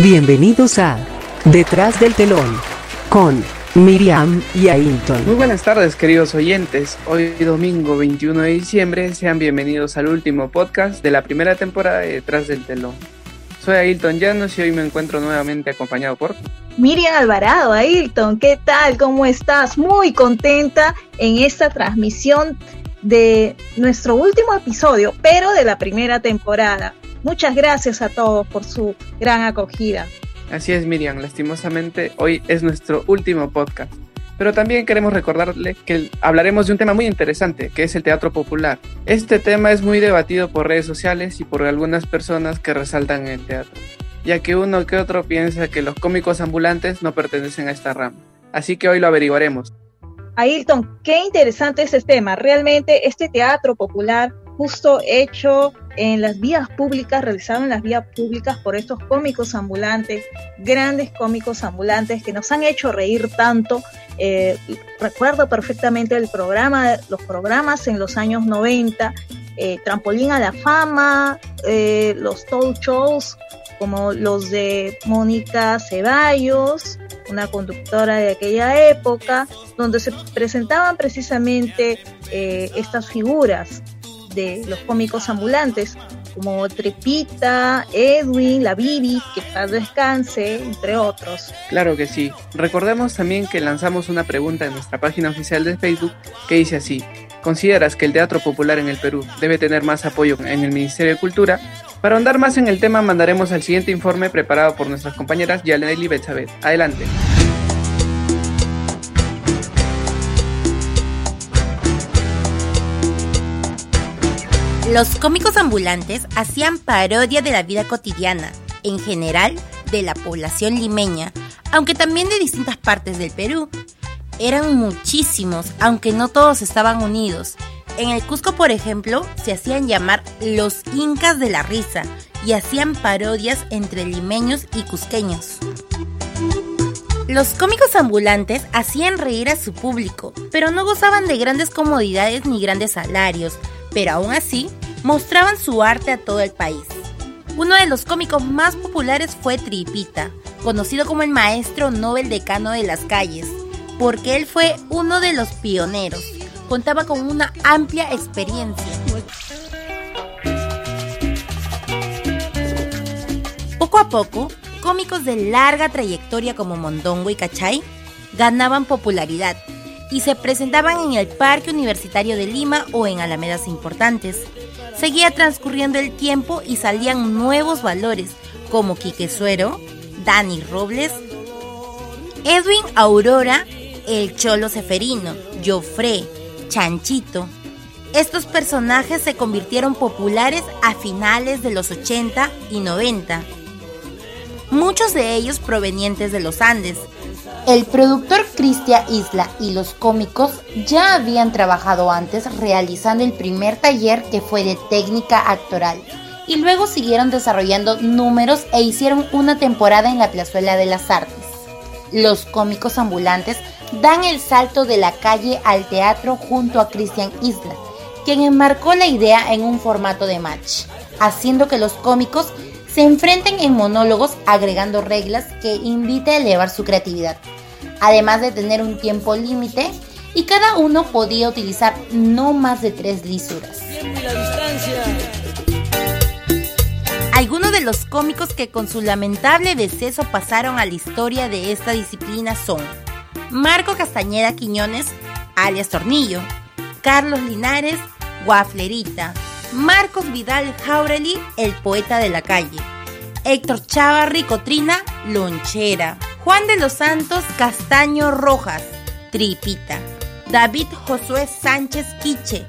Bienvenidos a Detrás del telón con Miriam y Ailton. Muy buenas tardes queridos oyentes. Hoy domingo 21 de diciembre sean bienvenidos al último podcast de la primera temporada de Detrás del telón. Soy Ailton Llanos y hoy me encuentro nuevamente acompañado por Miriam Alvarado. Ailton, ¿qué tal? ¿Cómo estás? Muy contenta en esta transmisión de nuestro último episodio, pero de la primera temporada. Muchas gracias a todos por su gran acogida. Así es, Miriam. Lastimosamente, hoy es nuestro último podcast. Pero también queremos recordarle que hablaremos de un tema muy interesante, que es el teatro popular. Este tema es muy debatido por redes sociales y por algunas personas que resaltan el teatro, ya que uno que otro piensa que los cómicos ambulantes no pertenecen a esta rama. Así que hoy lo averiguaremos. Ailton, qué interesante es este tema. Realmente este teatro popular justo hecho en las vías públicas, realizado en las vías públicas por estos cómicos ambulantes, grandes cómicos ambulantes que nos han hecho reír tanto. Eh, recuerdo perfectamente el programa, los programas en los años 90, eh, Trampolín a la Fama, eh, los talk shows como los de Mónica Ceballos, una conductora de aquella época, donde se presentaban precisamente estas figuras los cómicos ambulantes, como Trepita, Edwin, La Bibi, que paz descanse, entre otros. Claro que sí. Recordemos también que lanzamos una pregunta en nuestra página oficial de Facebook que dice así. ¿Consideras que el teatro popular en el Perú debe tener más apoyo en el Ministerio de Cultura? Para ahondar más en el tema mandaremos al siguiente informe preparado por nuestras compañeras Yalena y Betsabeth. Adelante. Los cómicos ambulantes hacían parodia de la vida cotidiana, en general de la población limeña, aunque también de distintas partes del Perú. Eran muchísimos, aunque no todos estaban unidos. En el Cusco, por ejemplo, se hacían llamar los Incas de la Risa y hacían parodias entre limeños y cusqueños. Los cómicos ambulantes hacían reír a su público, pero no gozaban de grandes comodidades ni grandes salarios, pero aún así mostraban su arte a todo el país. Uno de los cómicos más populares fue Tripita, conocido como el maestro Nobel decano de las calles, porque él fue uno de los pioneros. Contaba con una amplia experiencia. Poco a poco, cómicos de larga trayectoria como Mondongo y Cachay ganaban popularidad y se presentaban en el Parque Universitario de Lima o en alamedas importantes. Seguía transcurriendo el tiempo y salían nuevos valores como Quique Suero, Dani Robles, Edwin Aurora, el Cholo Seferino, Jofre, Chanchito. Estos personajes se convirtieron populares a finales de los 80 y 90. Muchos de ellos provenientes de los Andes, el productor Cristian Isla y los cómicos ya habían trabajado antes realizando el primer taller que fue de técnica actoral y luego siguieron desarrollando números e hicieron una temporada en la Plazuela de las Artes. Los cómicos ambulantes dan el salto de la calle al teatro junto a Cristian Isla, quien enmarcó la idea en un formato de match, haciendo que los cómicos se enfrenten en monólogos agregando reglas que invite a elevar su creatividad además de tener un tiempo límite y cada uno podía utilizar no más de tres lisuras. Algunos de los cómicos que con su lamentable deceso pasaron a la historia de esta disciplina son Marco Castañeda Quiñones, alias Tornillo, Carlos Linares, Guaflerita, Marcos Vidal Jaureli, el poeta de la calle, Héctor Chavarri Cotrina, Lonchera, Juan de los Santos Castaño Rojas, Tripita, David Josué Sánchez Quiche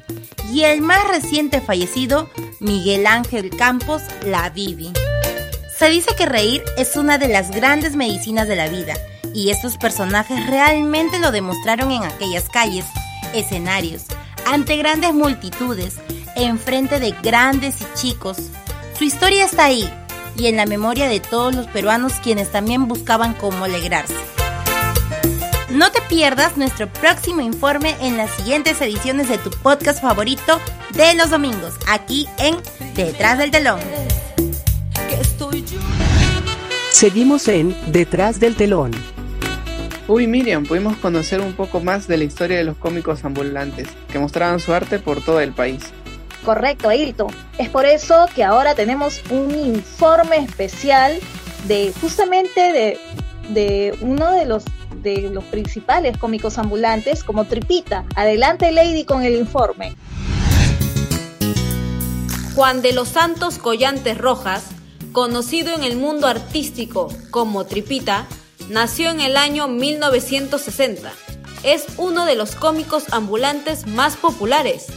y el más reciente fallecido, Miguel Ángel Campos La Vivi. Se dice que reír es una de las grandes medicinas de la vida y estos personajes realmente lo demostraron en aquellas calles, escenarios, ante grandes multitudes, enfrente de grandes y chicos. Su historia está ahí y en la memoria de todos los peruanos quienes también buscaban cómo alegrarse. No te pierdas nuestro próximo informe en las siguientes ediciones de tu podcast favorito de los domingos, aquí en Detrás del Telón. Seguimos en Detrás del telón. Uy, Miriam, pudimos conocer un poco más de la historia de los cómicos ambulantes, que mostraban su arte por todo el país. Correcto, Ailton. Es por eso que ahora tenemos un informe especial de justamente de, de uno de los de los principales cómicos ambulantes como Tripita. Adelante, Lady, con el informe. Juan de los Santos Collantes Rojas, conocido en el mundo artístico como Tripita, nació en el año 1960. Es uno de los cómicos ambulantes más populares,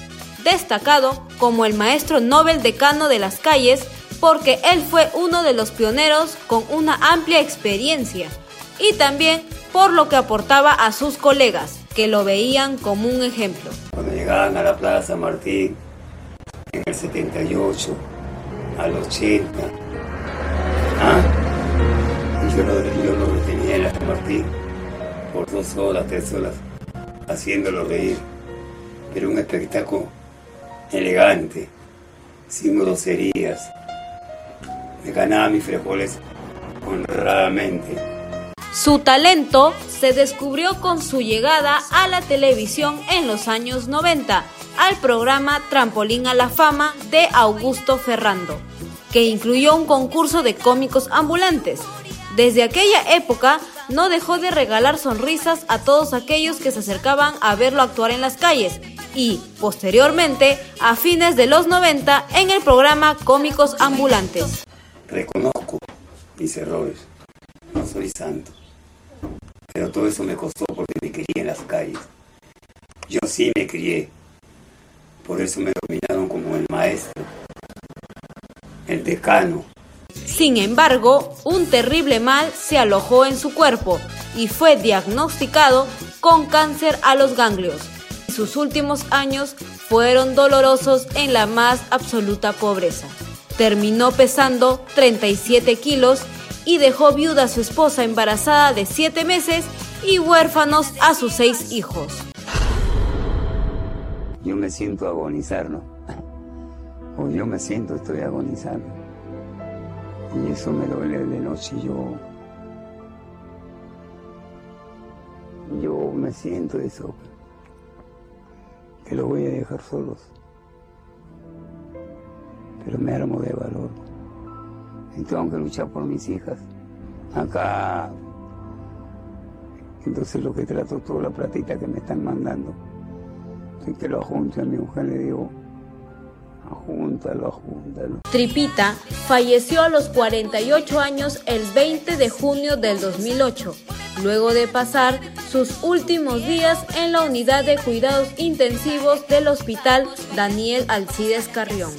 destacado como el maestro Nobel decano de las calles porque él fue uno de los pioneros con una amplia experiencia y también por lo que aportaba a sus colegas, que lo veían como un ejemplo. Cuando llegaban a la Plaza Martín, en el 78, al 80, ¿ah? yo lo, yo lo retenía en la Martín por dos horas, tres horas, haciéndolo reír. Era un espectáculo elegante, sin groserías. Me ganaba mis frijoles honradamente. Su talento se descubrió con su llegada a la televisión en los años 90 al programa Trampolín a la Fama de Augusto Ferrando, que incluyó un concurso de cómicos ambulantes. Desde aquella época no dejó de regalar sonrisas a todos aquellos que se acercaban a verlo actuar en las calles y, posteriormente, a fines de los 90 en el programa Cómicos Ambulantes. Reconozco mis errores, no soy santo, pero todo eso me costó porque me crié en las calles. Yo sí me crié, por eso me dominaron como el maestro, el decano. Sin embargo, un terrible mal se alojó en su cuerpo y fue diagnosticado con cáncer a los ganglios. Sus últimos años fueron dolorosos en la más absoluta pobreza. Terminó pesando 37 kilos y dejó viuda a su esposa embarazada de 7 meses y huérfanos a sus 6 hijos. Yo me siento agonizar, ¿no? O yo me siento, estoy agonizando. Y eso me duele de noche. Yo. Yo me siento eso. Que lo voy a dejar solos. Pero me armo de valor. Y tengo que luchar por mis hijas. Acá. Entonces lo que trato, toda la platita que me están mandando. Y que lo junte a mi mujer le digo, ajúntalo, ajúntalo. Tripita falleció a los 48 años el 20 de junio del 2008, luego de pasar sus últimos días en la unidad de cuidados intensivos del Hospital Daniel Alcides Carrión.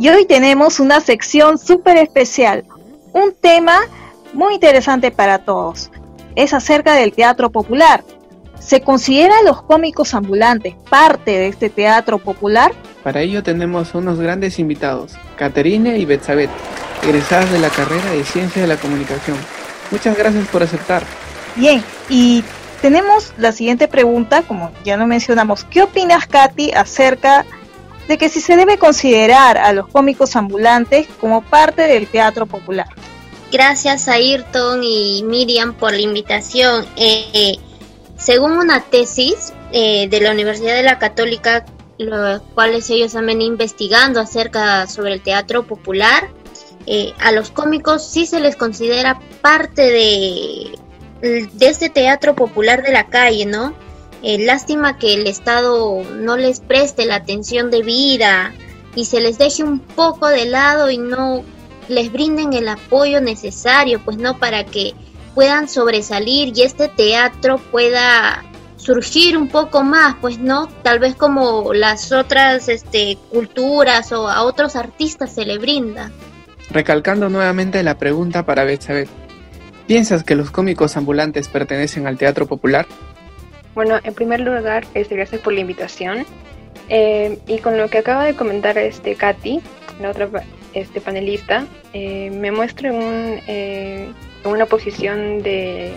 Y hoy tenemos una sección súper especial, un tema muy interesante para todos. Es acerca del teatro popular. ¿Se consideran los cómicos ambulantes parte de este teatro popular? Para ello tenemos unos grandes invitados, Caterine y Betsabet, egresadas de la carrera de Ciencia de la Comunicación. Muchas gracias por aceptar. Bien, y tenemos la siguiente pregunta, como ya lo mencionamos. ¿Qué opinas, Katy, acerca de que si se debe considerar a los cómicos ambulantes como parte del teatro popular? Gracias a Ayrton y Miriam por la invitación. Eh, según una tesis eh, de la Universidad de la Católica, los cuales ellos han venido investigando acerca sobre el teatro popular, eh, a los cómicos sí se les considera parte de, de este teatro popular de la calle, ¿no? Eh, lástima que el Estado no les preste la atención debida y se les deje un poco de lado y no les brinden el apoyo necesario, pues no para que puedan sobresalir y este teatro pueda surgir un poco más, pues no, tal vez como las otras este, culturas o a otros artistas se le brinda. Recalcando nuevamente la pregunta para Betsabet, ¿piensas que los cómicos ambulantes pertenecen al teatro popular? Bueno, en primer lugar, este, gracias por la invitación. Eh, y con lo que acaba de comentar este Katy, la otra este, panelista, eh, me muestra un, eh, en una posición de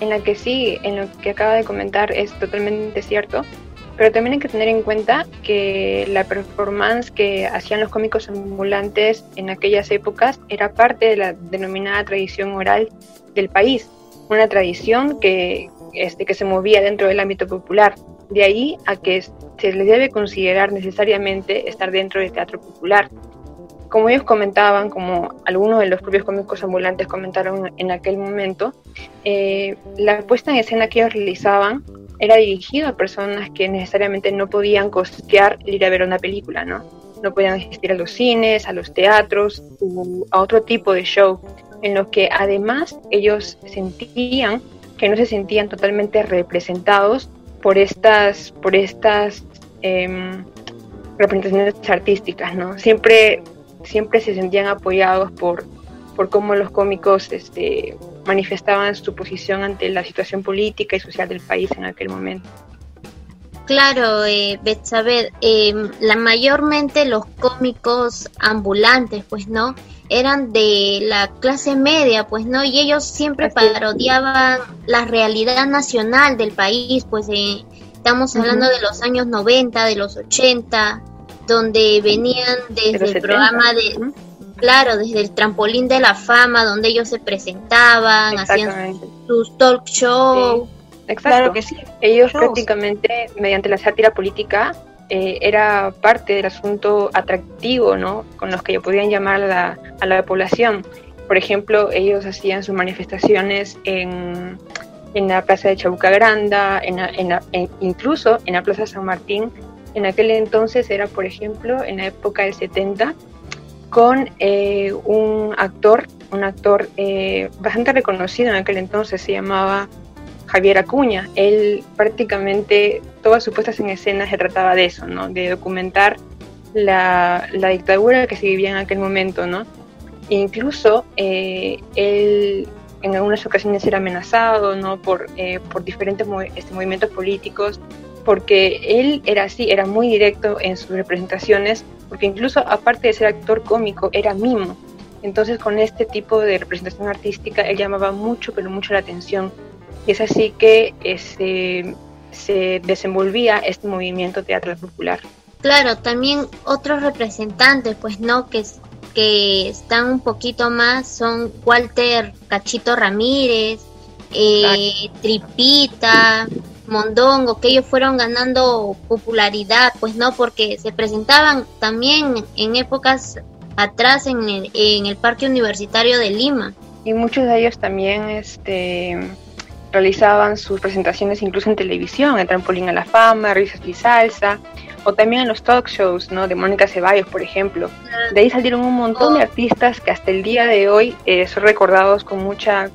en la que sí, en lo que acaba de comentar es totalmente cierto, pero también hay que tener en cuenta que la performance que hacían los cómicos ambulantes en aquellas épocas era parte de la denominada tradición oral del país, una tradición que, este, que se movía dentro del ámbito popular. De ahí a que se les debe considerar necesariamente estar dentro del teatro popular. Como ellos comentaban, como algunos de los propios cómicos ambulantes comentaron en aquel momento, eh, la puesta en escena que ellos realizaban era dirigido a personas que necesariamente no podían costear ir a ver una película, ¿no? No podían asistir a los cines, a los teatros u a otro tipo de show, en lo que además ellos sentían que no se sentían totalmente representados por estas, por estas em, representaciones artísticas, ¿no? Siempre, siempre se sentían apoyados por, por cómo los cómicos este, manifestaban su posición ante la situación política y social del país en aquel momento. Claro, eh, Betsabeth, em, la mayormente los cómicos ambulantes, pues no, eran de la clase media, pues no, y ellos siempre parodiaban la realidad nacional del país, pues eh, estamos hablando de los años 90, de los 80, donde venían desde el programa de claro, desde el trampolín de la fama, donde ellos se presentaban, hacían sus talk shows. Exacto. Claro que sí. Ellos prácticamente, mediante la sátira política, eh, era parte del asunto atractivo, ¿no? Con los que podían llamar a la, la población. Por ejemplo, ellos hacían sus manifestaciones en, en la Plaza de Chabuca Granda, en, en, incluso en la Plaza San Martín. En aquel entonces era, por ejemplo, en la época del 70, con eh, un actor, un actor eh, bastante reconocido en aquel entonces, se llamaba Javier Acuña. Él prácticamente, todas sus puestas en escena se trataba de eso, ¿no? De documentar la, dictadura que se vivía en aquel momento, ¿no? Incluso eh, él en algunas ocasiones era amenazado, ¿no? Por, por diferentes este, movimientos políticos, porque él era así, era muy directo en sus representaciones porque incluso aparte de ser actor cómico, era mimo. Entonces con este tipo de representación artística él llamaba mucho, pero mucho la atención. Y es así que este, se desenvolvía este movimiento teatral popular. Claro, también otros representantes, pues no, que, que están un poquito más son Walter Cachito Ramírez, eh, Tripita, mondongo, que ellos fueron ganando popularidad, pues no, porque se presentaban también en épocas atrás en el, en el Parque Universitario de Lima. Y muchos de ellos también este, realizaban sus presentaciones incluso en televisión, en Trampolín a la Fama, Risas y Salsa, o también en los talk shows, ¿no? De Mónica Ceballos, por ejemplo. De ahí salieron un montón de artistas que hasta el día de hoy eh, son recordados con mucha,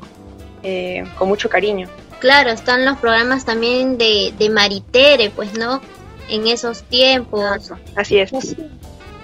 eh, con mucho cariño. Claro, están los programas también de, de Maritere, pues, ¿no? En esos tiempos. Así es.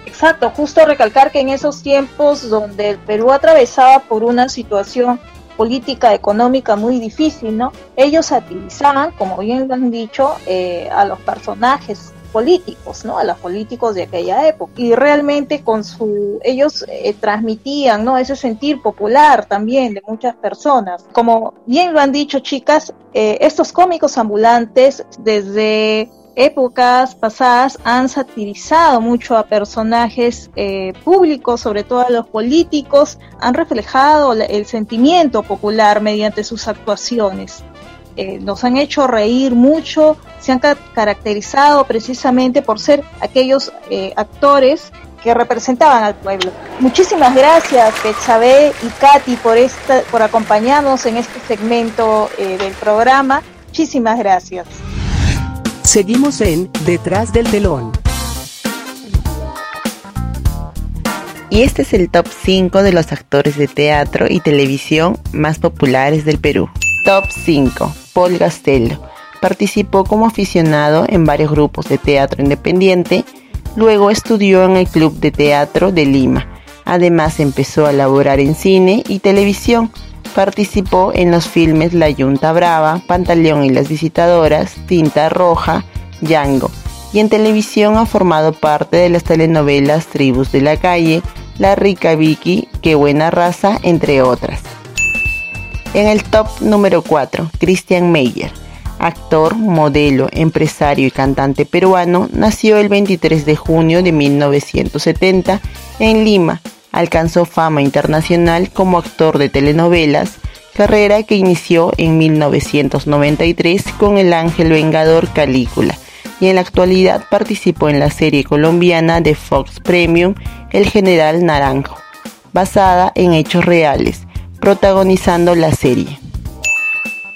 Exacto, justo recalcar que en esos tiempos donde el Perú atravesaba por una situación política económica muy difícil, ¿no? Ellos satirizaban, como bien lo han dicho, eh, a los personajes políticos, ¿no? A los políticos de aquella época. Y realmente con su, ellos eh, transmitían, ¿no? Ese sentir popular también de muchas personas. Como bien lo han dicho chicas, eh, estos cómicos ambulantes desde épocas pasadas han satirizado mucho a personajes eh, públicos, sobre todo a los políticos, han reflejado el sentimiento popular mediante sus actuaciones. Eh, nos han hecho reír mucho, se han caracterizado precisamente por ser aquellos eh, actores que representaban al pueblo. Muchísimas gracias, Betsabe y Katy, por, esta, por acompañarnos en este segmento eh, del programa. Muchísimas gracias. Seguimos en Detrás del telón. Y este es el top 5 de los actores de teatro y televisión más populares del Perú. Top 5. Paul Gastello. Participó como aficionado en varios grupos de teatro independiente, luego estudió en el Club de Teatro de Lima. Además empezó a laborar en cine y televisión. Participó en los filmes La Yunta Brava, Pantaleón y las Visitadoras, Tinta Roja, Django. Y en televisión ha formado parte de las telenovelas Tribus de la Calle, La rica Vicky, Qué buena raza, entre otras. En el top número 4, Christian Meyer, actor, modelo, empresario y cantante peruano, nació el 23 de junio de 1970 en Lima. Alcanzó fama internacional como actor de telenovelas, carrera que inició en 1993 con El Ángel Vengador Calícula y en la actualidad participó en la serie colombiana de Fox Premium El General Naranjo, basada en hechos reales, protagonizando la serie.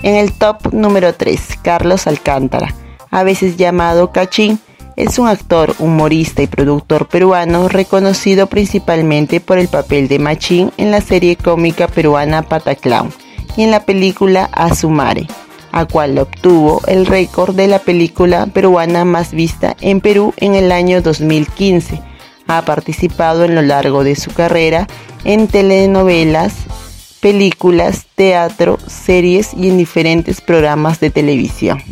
En el top número 3, Carlos Alcántara, a veces llamado Cachín, es un actor, humorista y productor peruano reconocido principalmente por el papel de Machín en la serie cómica peruana Pataclown y en la película Azumare a cual obtuvo el récord de la película peruana más vista en Perú en el año 2015. Ha participado en lo largo de su carrera en telenovelas, películas, teatro, series y en diferentes programas de televisión.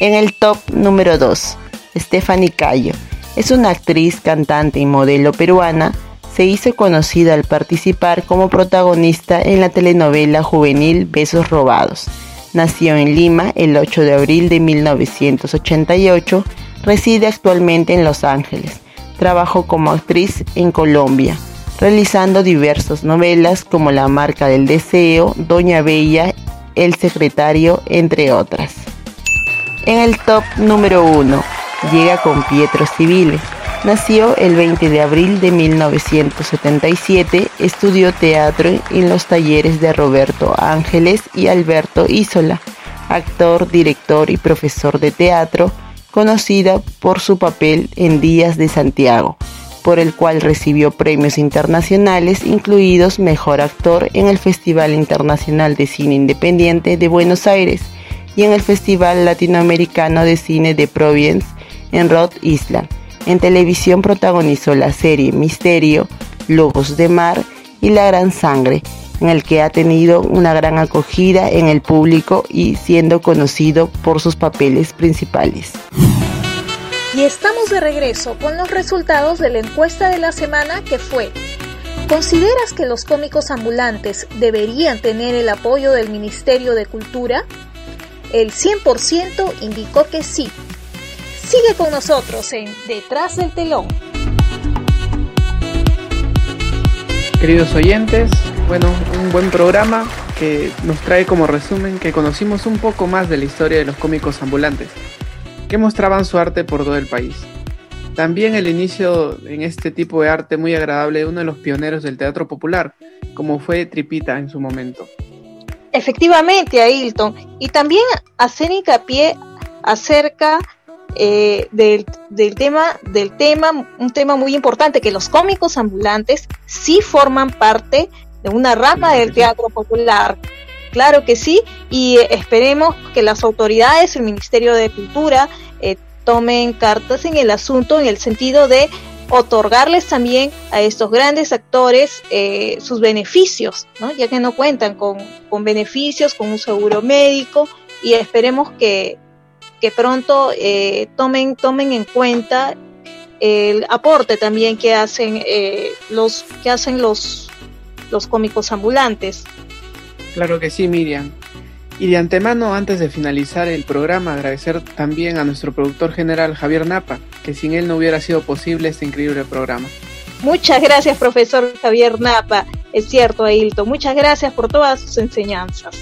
En el top número 2, Stephanie Cayo. Es una actriz, cantante y modelo peruana. Se hizo conocida al participar como protagonista en la telenovela juvenil Besos Robados Nació en Lima el 8 de abril de 1988, reside actualmente en Los Ángeles. Trabajó como actriz en Colombia, realizando diversas novelas como La marca del deseo, Doña Bella, El secretario, entre otras. En el top número 1 llega con Pietro Civile. Nació el 20 de abril de 1977, estudió teatro en los talleres de Roberto Ángeles y Alberto Isola, actor, director y profesor de teatro, conocida por su papel en Días de Santiago, por el cual recibió premios internacionales, incluidos Mejor Actor en el Festival Internacional de Cine Independiente de Buenos Aires y en el Festival Latinoamericano de Cine de Providence en Rhode Island en televisión protagonizó la serie Misterio, Lobos de Mar y La Gran Sangre, en el que ha tenido una gran acogida en el público y siendo conocido por sus papeles principales. Y estamos de regreso con los resultados de la encuesta de la semana que fue ¿Consideras que los cómicos ambulantes deberían tener el apoyo del Ministerio de Cultura? El 100% indicó que sí, Sigue con nosotros en Detrás del Telón. Queridos oyentes, bueno, un buen programa que nos trae como resumen que conocimos un poco más de la historia de los cómicos ambulantes, que mostraban su arte por todo el país. También el inicio en este tipo de arte muy agradable de uno de los pioneros del teatro popular, como fue Tripita en su momento. Efectivamente, Ailton. Y también hacer hincapié acerca eh, del, tema, del tema, un tema muy importante, que los cómicos ambulantes sí forman parte de una rama del teatro popular. Claro que sí, y esperemos que las autoridades, el Ministerio de Cultura, eh, tomen cartas en el asunto en el sentido de otorgarles también a estos grandes actores eh, sus beneficios, ya que no cuentan con, con beneficios, con un seguro médico, y esperemos que, que pronto eh, tomen, tomen en cuenta el aporte también que hacen eh, los que hacen los, los cómicos ambulantes. Claro que sí, Miriam. Y de antemano, antes de finalizar el programa, agradecer también a nuestro productor general Javier Napa, que sin él no hubiera sido posible este increíble programa. Muchas gracias, profesor Javier Napa. Es cierto, Ailton. Muchas gracias por todas sus enseñanzas.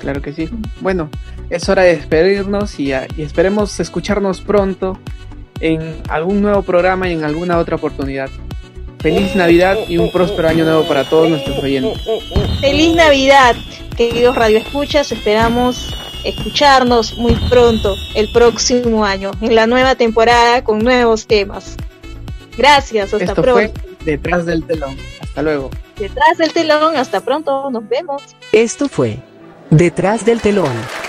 Claro que sí. Bueno, es hora de despedirnos y, y esperemos escucharnos pronto en algún nuevo programa y en alguna otra oportunidad. Feliz Navidad y un próspero año nuevo para todos nuestros oyentes. Feliz Navidad, queridos radioescuchas. Esperamos escucharnos muy pronto el próximo año en la nueva temporada con nuevos temas. Gracias, hasta Esto pronto. Fue Detrás del telón. Hasta luego. Detrás del telón, hasta pronto, nos vemos. Esto fue Detrás del telón